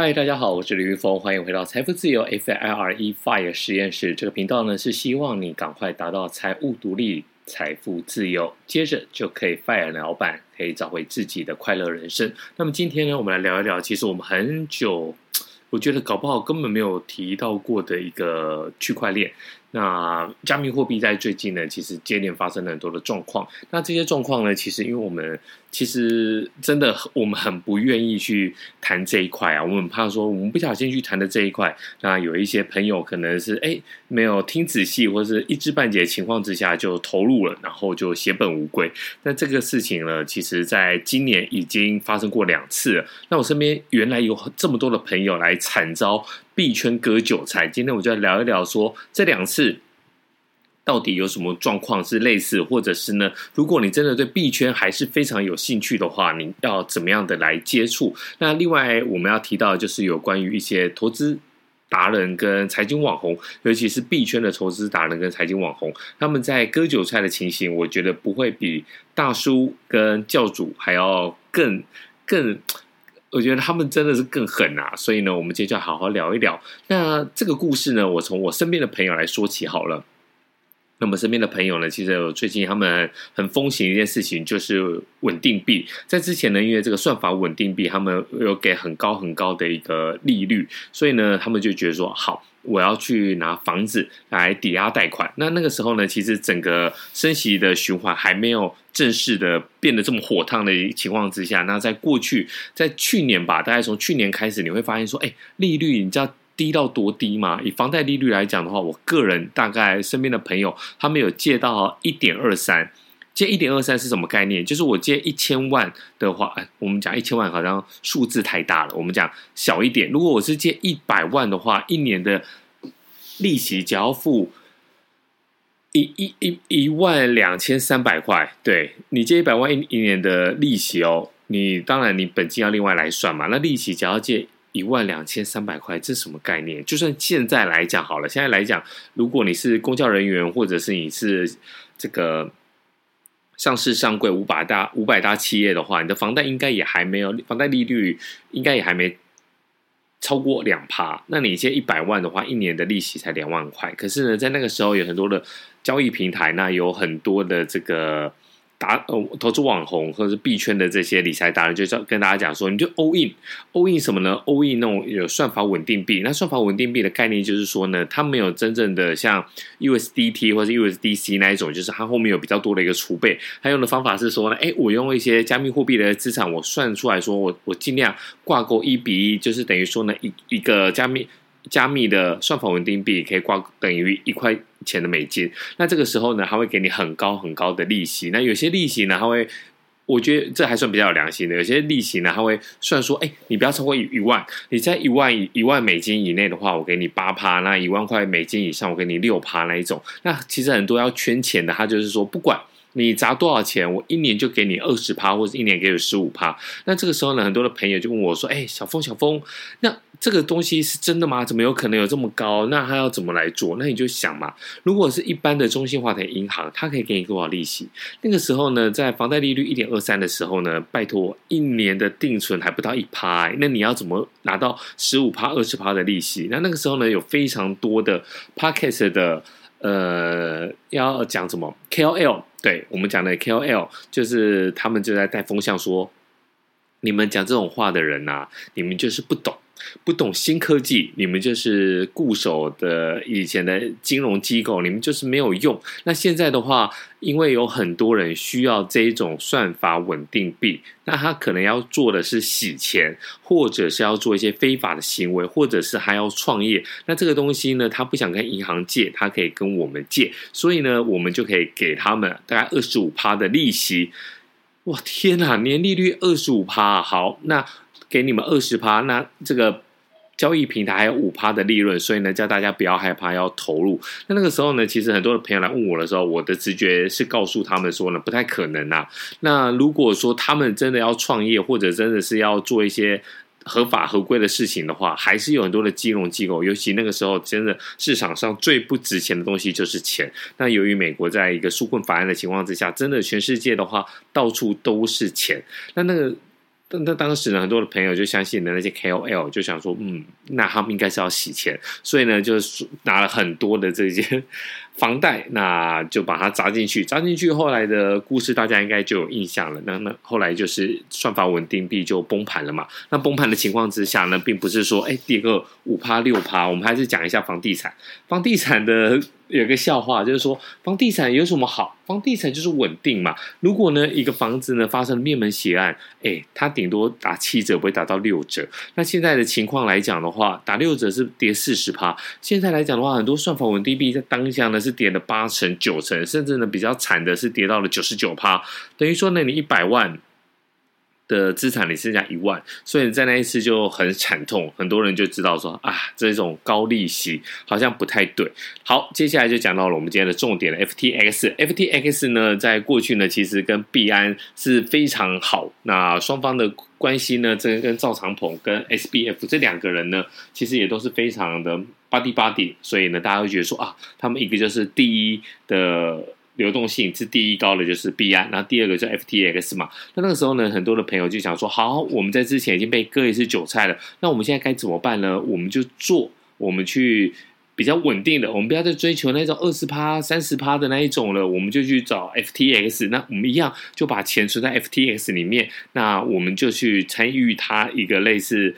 嗨，大家好，我是李玉峰，欢迎回到财富自由 FIRE FIRE 实验室。这个频道呢，是希望你赶快达到财务独立、财富自由，接着就可以 FIRE 老板，可以找回自己的快乐人生。那么今天呢，我们来聊一聊，其实我们很久，我觉得搞不好根本没有提到过的一个区块链。那加密货币在最近呢，其实接连发生了很多的状况。那这些状况呢，其实因为我们其实真的我们很不愿意去谈这一块啊，我们怕说我们不小心去谈的这一块，那有一些朋友可能是哎没有听仔细，或是一知半解情况之下就投入了，然后就血本无归。那这个事情呢，其实在今年已经发生过两次了。那我身边原来有这么多的朋友来惨遭。币圈割韭菜，今天我就来聊一聊说，这两次到底有什么状况是类似，或者是呢？如果你真的对币圈还是非常有兴趣的话，你要怎么样的来接触？那另外我们要提到的就是有关于一些投资达人跟财经网红，尤其是币圈的投资达人跟财经网红，他们在割韭菜的情形，我觉得不会比大叔跟教主还要更更。我觉得他们真的是更狠啊！所以呢，我们今天就好好聊一聊。那这个故事呢，我从我身边的朋友来说起好了。那么身边的朋友呢，其实最近他们很风行一件事情，就是稳定币。在之前呢，因为这个算法稳定币，他们有给很高很高的一个利率，所以呢，他们就觉得说好。我要去拿房子来抵押贷款，那那个时候呢，其实整个升息的循环还没有正式的变得这么火烫的情况之下，那在过去，在去年吧，大概从去年开始，你会发现说，哎，利率你知道低到多低吗？以房贷利率来讲的话，我个人大概身边的朋友，他们有借到一点二三。借一点二三是什么概念？就是我借一千万的话，我们讲一千万好像数字太大了，我们讲小一点。如果我是借一百万的话，一年的利息只要付一一一一万两千三百块。对，你借一百万一一年的利息哦，你当然你本金要另外来算嘛。那利息只要借一万两千三百块，这是什么概念？就算现在来讲好了，现在来讲，如果你是公教人员，或者是你是这个。上市上柜五百大五百大企业的话，你的房贷应该也还没有，房贷利率应该也还没超过两趴。那你借一百万的话，一年的利息才两万块。可是呢，在那个时候有很多的交易平台，那有很多的这个。打呃，投资网红或者是币圈的这些理财达人，就叫跟大家讲说，你就 all in，all in 什么呢？all in 那种有算法稳定币。那算法稳定币的概念就是说呢，它没有真正的像 USDT 或者 USDC 那一种，就是它后面有比较多的一个储备。它用的方法是说呢，哎，我用一些加密货币的资产，我算出来说我我尽量挂钩一比一，就是等于说呢，一一个加密。加密的算法稳定币可以挂等于一块钱的美金，那这个时候呢，它会给你很高很高的利息。那有些利息呢，它会，我觉得这还算比较有良心的。有些利息呢，它会算说，哎，你不要超过一万，你在一万一万美金以内的话，我给你八趴；那一万块美金以上，我给你六趴那一种。那其实很多要圈钱的，他就是说，不管。你砸多少钱，我一年就给你二十趴，或者一年给你十五趴。那这个时候呢，很多的朋友就问我说：“哎，小峰，小峰，那这个东西是真的吗？怎么有可能有这么高？那他要怎么来做？”那你就想嘛，如果是一般的中心化的银行，它可以给你多少利息？那个时候呢，在房贷利率一点二三的时候呢，拜托，一年的定存还不到一趴，那你要怎么拿到十五趴、二十趴的利息？那那个时候呢，有非常多的 Podcast 的。呃，要讲什么 KOL？对，我们讲的 KOL，就是他们就在带风向说，你们讲这种话的人呐、你们就是不懂。不懂新科技，你们就是固守的以前的金融机构，你们就是没有用。那现在的话，因为有很多人需要这一种算法稳定币，那他可能要做的是洗钱，或者是要做一些非法的行为，或者是还要创业。那这个东西呢，他不想跟银行借，他可以跟我们借，所以呢，我们就可以给他们大概二十五趴的利息。哇，天哪，年利率二十五趴，好，那。给你们二十趴，那这个交易平台还有五趴的利润，所以呢，叫大家不要害怕，要投入。那那个时候呢，其实很多的朋友来问我的时候，我的直觉是告诉他们说呢，不太可能啊。那如果说他们真的要创业，或者真的是要做一些合法合规的事情的话，还是有很多的金融机构。尤其那个时候，真的市场上最不值钱的东西就是钱。那由于美国在一个纾困法案的情况之下，真的全世界的话，到处都是钱。那那个。但那当时呢，很多的朋友就相信的那些 KOL，就想说，嗯，那他们应该是要洗钱，所以呢，就是拿了很多的这些房贷，那就把它砸进去，砸进去。后来的故事大家应该就有印象了。那那后来就是算法稳定币就崩盘了嘛。那崩盘的情况之下呢，并不是说哎跌个五趴六趴，我们还是讲一下房地产，房地产的。有个笑话，就是说房地产有什么好？房地产就是稳定嘛。如果呢一个房子呢发生了灭门血案，哎，它顶多打七折，不会打到六折。那现在的情况来讲的话，打六折是跌四十趴。现在来讲的话，很多算法稳定币在当下呢是跌了八成、九成，甚至呢比较惨的是跌到了九十九趴。等于说呢，你一百万。的资产你剩下一万，所以在那一次就很惨痛，很多人就知道说啊，这种高利息好像不太对。好，接下来就讲到了我们今天的重点，FTX。FTX 呢，在过去呢，其实跟币安是非常好，那双方的关系呢，这个跟赵长鹏跟 SBF 这两个人呢，其实也都是非常的 buddy buddy，所以呢，大家会觉得说啊，他们一个就是第一的。流动性是第一高的，就是币安，然后第二个就 FTX 嘛。那那个时候呢，很多的朋友就想说：好，我们在之前已经被割一次韭菜了，那我们现在该怎么办呢？我们就做，我们去比较稳定的，我们不要再追求那种二十趴、三十趴的那一种了，我们就去找 FTX。那我们一样就把钱存在 FTX 里面，那我们就去参与它一个类似。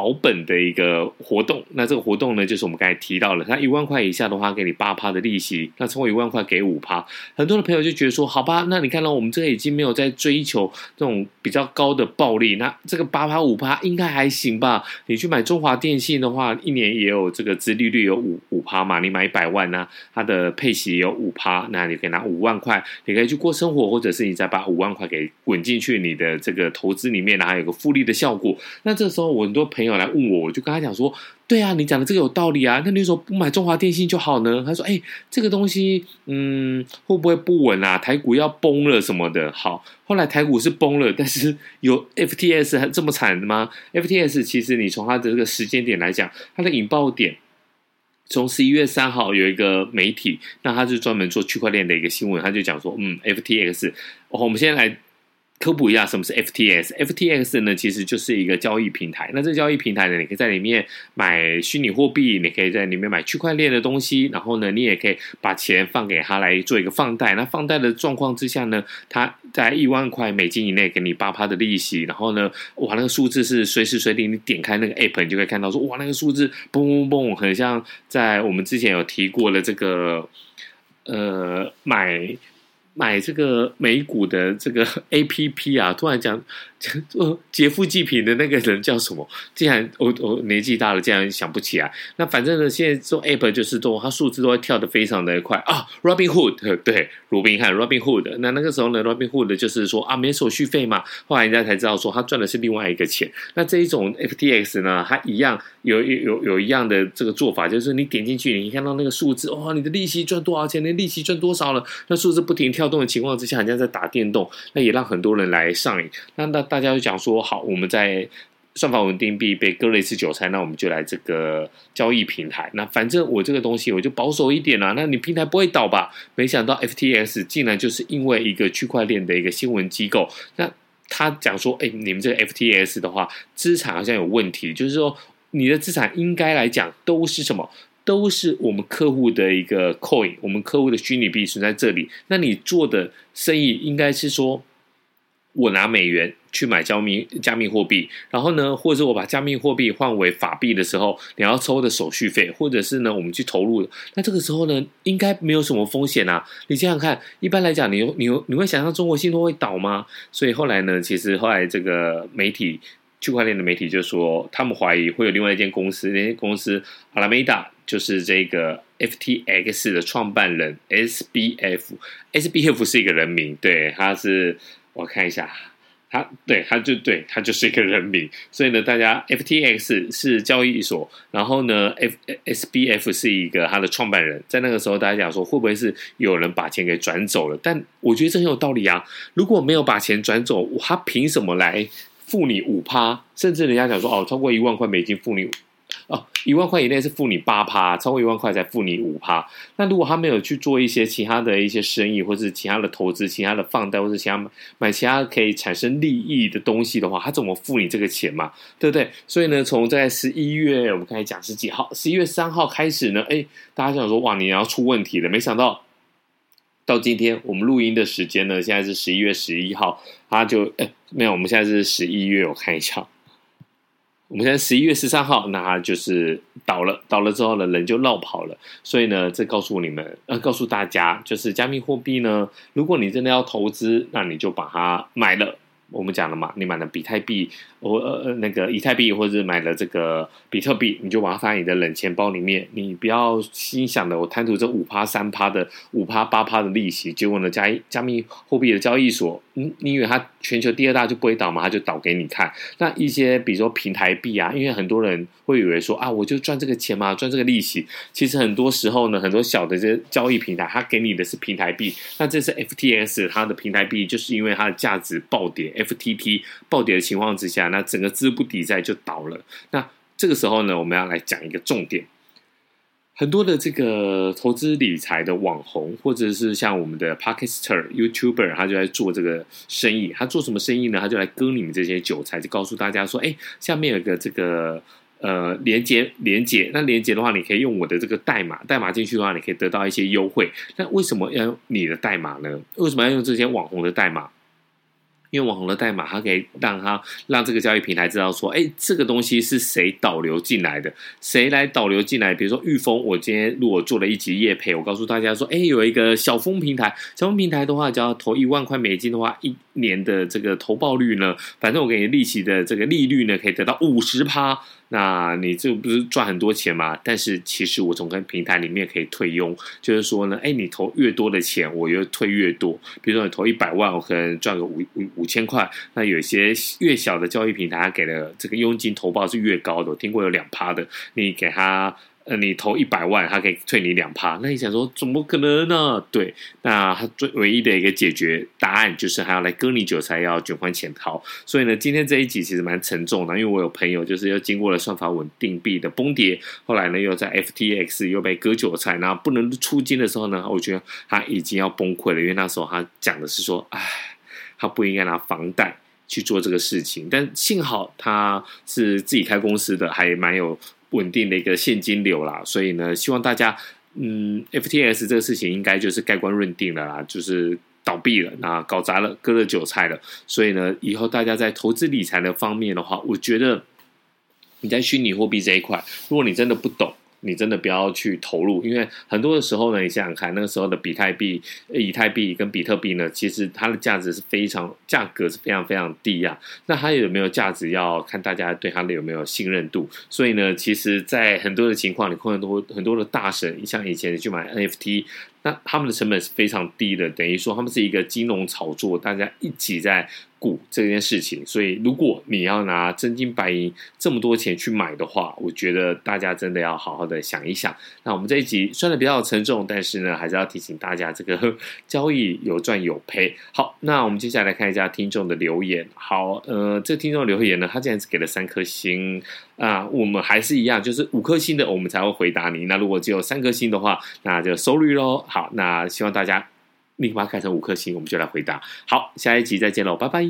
保本的一个活动，那这个活动呢，就是我们刚才提到了，它一万块以下的话，给你八趴的利息，那超过一万块给五趴。很多的朋友就觉得说，好吧，那你看到我们这个已经没有在追求这种比较高的暴利，那这个八趴五趴应该还行吧？你去买中华电信的话，一年也有这个资利率有五五趴嘛，你买一百万呢、它的配息有五趴，那你可以拿五万块，你可以去过生活，或者是你再把五万块给滚进去你的这个投资里面，然后有个复利的效果。那这时候我很多朋友。友来问我，我就跟他讲说：“对啊，你讲的这个有道理啊。那你说不买中华电信就好呢？”他说：“哎，这个东西，嗯，会不会不稳啊？台股要崩了什么的？”好，后来台股是崩了，但是有 FTS 还这么惨的吗？FTS 其实你从它的这个时间点来讲，它的引爆点从十一月三号有一个媒体，那他就专门做区块链的一个新闻，他就讲说：“嗯，FTX，哦，我们先来。”科普一下，什么是 FTX？FTX 呢，其实就是一个交易平台。那这个交易平台呢，你可以在里面买虚拟货币，你可以在里面买区块链的东西。然后呢，你也可以把钱放给他来做一个放贷。那放贷的状况之下呢，他在一万块美金以内给你八趴的利息。然后呢，哇，那个数字是随时随地你点开那个 app，你就可以看到说，哇，那个数字嘣嘣嘣，很像在我们之前有提过的这个呃买。买这个美股的这个 APP 啊，突然讲。做劫富济贫的那个人叫什么？竟然我我年纪大了，竟然想不起来。那反正呢，现在做 App 就是做，它数字都会跳得非常的快啊。Robinhood 对，鲁宾汉 Robinhood。那那个时候呢，Robinhood 就是说啊，没手续费嘛。后来人家才知道说，他赚的是另外一个钱。那这一种 FTX 呢，它一样有有有有一样的这个做法，就是你点进去，你看到那个数字，哇、哦，你的利息赚多少钱？你利息赚多少了？那数字不停跳动的情况之下，人家在打电动，那也让很多人来上瘾。那那。大家就讲说好，我们在算法稳定币被割了一次韭菜，那我们就来这个交易平台。那反正我这个东西我就保守一点啦。那你平台不会倒吧？没想到 FTS 竟然就是因为一个区块链的一个新闻机构，那他讲说，哎，你们这个 FTS 的话，资产好像有问题，就是说你的资产应该来讲都是什么？都是我们客户的一个 coin，我们客户的虚拟币存在这里。那你做的生意应该是说。我拿美元去买加密加密货币，然后呢，或者是我把加密货币换为法币的时候，你要抽的手续费，或者是呢，我们去投入，那这个时候呢，应该没有什么风险啊。你想想看，一般来讲，你你你会想象中国信托会倒吗？所以后来呢，其实后来这个媒体区块链的媒体就说，他们怀疑会有另外一间公司，那间公司阿拉梅达就是这个 FTX 的创办人 SBF，SBF 是一个人名，对，他是。我看一下，他对他就对他就是一个人名，所以呢，大家 FTX 是交易所，然后呢，F SBF 是一个他的创办人，在那个时候，大家讲说会不会是有人把钱给转走了？但我觉得这很有道理啊！如果没有把钱转走，他凭什么来付你五趴？甚至人家讲说哦，超过一万块美金付你哦，一万块以内是付你八趴，超过一万块才付你五趴。那如果他没有去做一些其他的一些生意，或是其他的投资、其他的放贷，或是其他买其他可以产生利益的东西的话，他怎么付你这个钱嘛？对不对？所以呢，从在十一月我们开始讲是几号？十一月三号开始呢，哎，大家想说哇，你要出问题了，没想到。到今天我们录音的时间呢，现在是十一月十一号，他就哎没有，我们现在是十一月，我看一下，我们现在十一月十三号，那它就是倒了，倒了之后呢，人就落跑了。所以呢，这告诉你们，呃，告诉大家，就是加密货币呢，如果你真的要投资，那你就把它买了。我们讲了嘛，你买了比特币，我呃呃那个以太币，或者买了这个比特币，你就把它放在你的冷钱包里面。你不要心想的，我贪图这五趴三趴的五趴八趴的利息，结果呢，加加密货币的交易所，你以为它全球第二大就不会倒吗？它就倒给你看。那一些比如说平台币啊，因为很多人会以为说啊，我就赚这个钱嘛，赚这个利息。其实很多时候呢，很多小的这些交易平台，它给你的是平台币。那这是 FTS 它的平台币，就是因为它的价值暴跌。FTT 暴跌的情况之下，那整个资不抵债就倒了。那这个时候呢，我们要来讲一个重点。很多的这个投资理财的网红，或者是像我们的 Podcaster、YouTuber，他就在做这个生意。他做什么生意呢？他就来割你们这些韭菜，就告诉大家说：“哎，下面有个这个呃连接，连接。那连接的话，你可以用我的这个代码，代码进去的话，你可以得到一些优惠。那为什么要用你的代码呢？为什么要用这些网红的代码？”因为网红的代码，它可以让他让这个交易平台知道说，哎，这个东西是谁导流进来的，谁来导流进来？比如说玉峰，我今天如果做了一集业配，我告诉大家说，哎，有一个小丰平台，小丰平台的话，只要投一万块美金的话，一年的这个投报率呢，反正我给你利息的这个利率呢，可以得到五十趴。那你这不是赚很多钱吗？但是其实我从跟平台里面可以退佣，就是说呢，哎，你投越多的钱，我就退越多。比如说你投一百万，我可能赚个五五五千块。那有些越小的交易平台，它给的这个佣金投报是越高的。我听过有两趴的，你给他。呃，你投一百万，他可以退你两趴。那你想说，怎么可能呢？对，那他最唯一的一个解决答案就是还要来割你韭菜，要卷款潜逃。所以呢，今天这一集其实蛮沉重的，因为我有朋友就是又经过了算法稳定币的崩跌，后来呢又在 FTX 又被割韭菜，然后不能出金的时候呢，我觉得他已经要崩溃了，因为那时候他讲的是说，哎，他不应该拿房贷去做这个事情，但幸好他是自己开公司的，还蛮有。稳定的一个现金流啦，所以呢，希望大家，嗯，FTS 这个事情应该就是盖棺论定了啦，就是倒闭了，那搞砸了，割了韭菜了，所以呢，以后大家在投资理财的方面的话，我觉得你在虚拟货币这一块，如果你真的不懂。你真的不要去投入，因为很多的时候呢，你想想看，那个时候的比特币、以太币跟比特币呢，其实它的价值是非常，价格是非常非常低啊。那它有没有价值，要看大家对它的有没有信任度。所以呢，其实，在很多的情况，你看很多很多的大神，像以前去买 NFT，那他们的成本是非常低的，等于说他们是一个金融炒作，大家一起在。股这件事情，所以如果你要拿真金白银这么多钱去买的话，我觉得大家真的要好好的想一想。那我们这一集算的比较沉重，但是呢，还是要提醒大家，这个交易有赚有赔。好，那我们接下来看一下听众的留言。好，呃，这个听众留言呢，他竟然只给了三颗星啊，我们还是一样，就是五颗星的我们才会回答你。那如果只有三颗星的话，那就 sorry 喽。好，那希望大家。立马改成五颗星，我们就来回答。好，下一集再见喽，拜拜。